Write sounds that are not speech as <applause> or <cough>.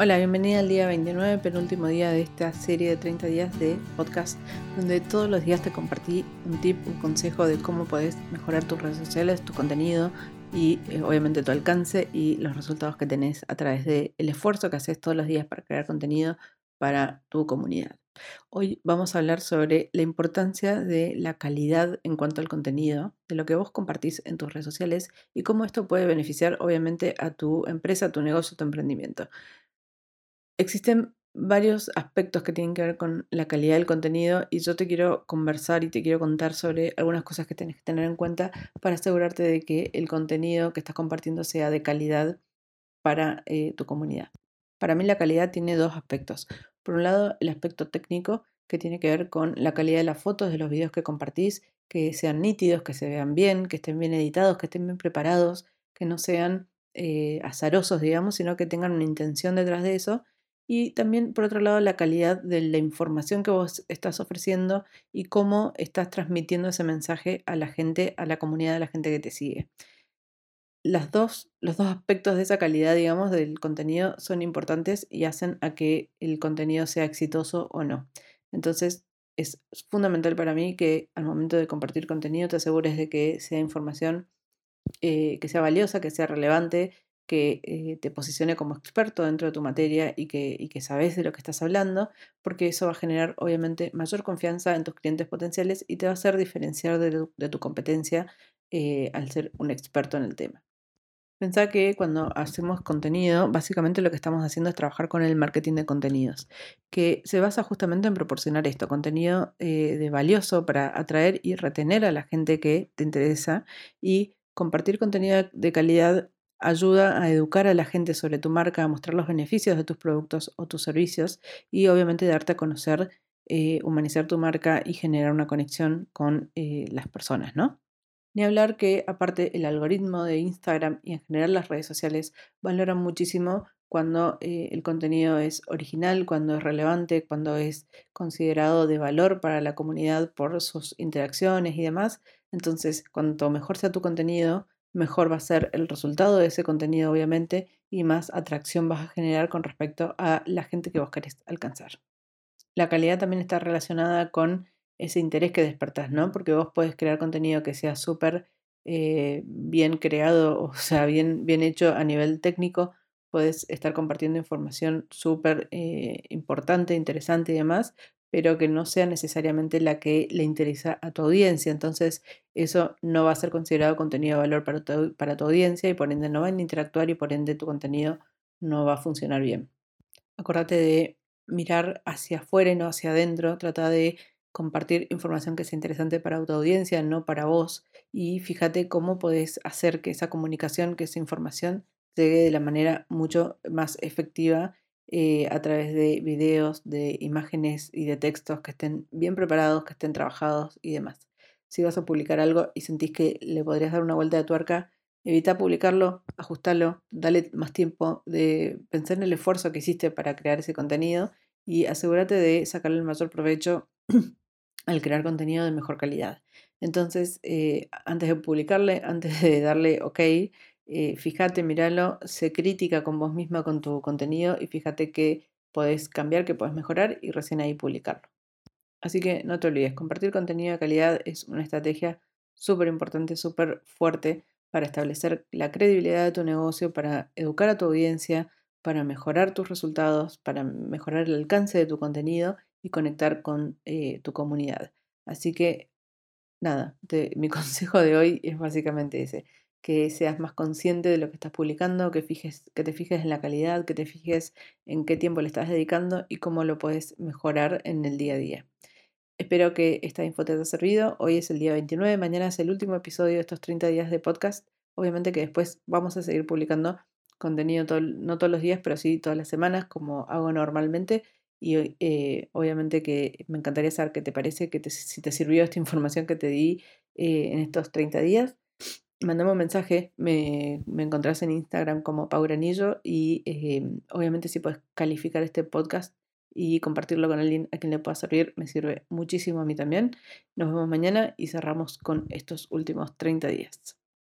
Hola, bienvenida al día 29, penúltimo día de esta serie de 30 días de podcast, donde todos los días te compartí un tip, un consejo de cómo puedes mejorar tus redes sociales, tu contenido y eh, obviamente tu alcance y los resultados que tenés a través del esfuerzo que haces todos los días para crear contenido para tu comunidad. Hoy vamos a hablar sobre la importancia de la calidad en cuanto al contenido, de lo que vos compartís en tus redes sociales y cómo esto puede beneficiar obviamente a tu empresa, a tu negocio, a tu emprendimiento. Existen varios aspectos que tienen que ver con la calidad del contenido y yo te quiero conversar y te quiero contar sobre algunas cosas que tienes que tener en cuenta para asegurarte de que el contenido que estás compartiendo sea de calidad para eh, tu comunidad. Para mí la calidad tiene dos aspectos. Por un lado, el aspecto técnico que tiene que ver con la calidad de las fotos, de los videos que compartís, que sean nítidos, que se vean bien, que estén bien editados, que estén bien preparados, que no sean eh, azarosos, digamos, sino que tengan una intención detrás de eso y también, por otro lado, la calidad de la información que vos estás ofreciendo y cómo estás transmitiendo ese mensaje a la gente, a la comunidad de la gente que te sigue. Las dos, los dos aspectos de esa calidad, digamos, del contenido son importantes y hacen a que el contenido sea exitoso o no. Entonces, es fundamental para mí que al momento de compartir contenido te asegures de que sea información eh, que sea valiosa, que sea relevante que eh, te posicione como experto dentro de tu materia y que, sabes de lo que estás hablando, porque eso va a generar obviamente mayor confianza en tus clientes potenciales y te va a hacer diferenciar de, tu competencia eh, al ser un experto en el tema. Pensá que cuando hacemos contenido, básicamente lo que estamos haciendo es trabajar con el marketing de contenidos, que se basa justamente en proporcionar esto, contenido eh, de valioso para atraer y retener a la gente que te interesa y compartir contenido de calidad ayuda a educar a la gente sobre tu marca, a mostrar los beneficios de tus productos o tus servicios y obviamente darte a conocer, eh, humanizar tu marca y generar una conexión con eh, las personas, ¿no? Ni hablar que aparte el algoritmo de Instagram y en general las redes sociales valoran muchísimo cuando eh, el contenido es original, cuando es relevante, cuando es considerado de valor para la comunidad por sus interacciones y demás. Entonces, cuanto mejor sea tu contenido, mejor va a ser el resultado de ese contenido, obviamente, y más atracción vas a generar con respecto a la gente que vos querés alcanzar. La calidad también está relacionada con ese interés que despertás, ¿no? Porque vos puedes crear contenido que sea súper eh, bien creado, o sea, bien, bien hecho a nivel técnico, puedes estar compartiendo información súper eh, importante, interesante y demás, pero que no sea necesariamente la que le interesa a tu audiencia. Entonces, eso no va a ser considerado contenido de valor para tu, para tu audiencia y por ende no van a interactuar y por ende tu contenido no va a funcionar bien. Acordate de mirar hacia afuera y no hacia adentro. Trata de compartir información que sea interesante para tu audiencia, no para vos. Y fíjate cómo podés hacer que esa comunicación, que esa información llegue de la manera mucho más efectiva eh, a través de videos, de imágenes y de textos que estén bien preparados, que estén trabajados y demás. Si vas a publicar algo y sentís que le podrías dar una vuelta de tuerca, evita publicarlo, ajustalo, dale más tiempo de pensar en el esfuerzo que hiciste para crear ese contenido y asegúrate de sacarle el mayor provecho <clears throat> al crear contenido de mejor calidad. Entonces, eh, antes de publicarle, antes de darle OK, fíjate, míralo, sé crítica con vos misma con tu contenido y fíjate que podés cambiar, que podés mejorar y recién ahí publicarlo. Así que no te olvides, compartir contenido de calidad es una estrategia súper importante, súper fuerte para establecer la credibilidad de tu negocio, para educar a tu audiencia, para mejorar tus resultados, para mejorar el alcance de tu contenido y conectar con eh, tu comunidad. Así que, nada, mi <laughs> consejo de hoy es básicamente ese que seas más consciente de lo que estás publicando, que, fijes, que te fijes en la calidad, que te fijes en qué tiempo le estás dedicando y cómo lo puedes mejorar en el día a día. Espero que esta info te haya servido. Hoy es el día 29, mañana es el último episodio de estos 30 días de podcast. Obviamente que después vamos a seguir publicando contenido, no todos los días, pero sí todas las semanas, como hago normalmente. Y eh, obviamente que me encantaría saber qué te parece, que si te sirvió esta información que te di eh, en estos 30 días mandame un mensaje, me, me encontrás en Instagram como Pau Granillo y em, obviamente si puedes calificar este podcast y compartirlo con alguien a quien le pueda servir, me sirve muchísimo a mí también. Nos vemos mañana y cerramos con estos últimos 30 días.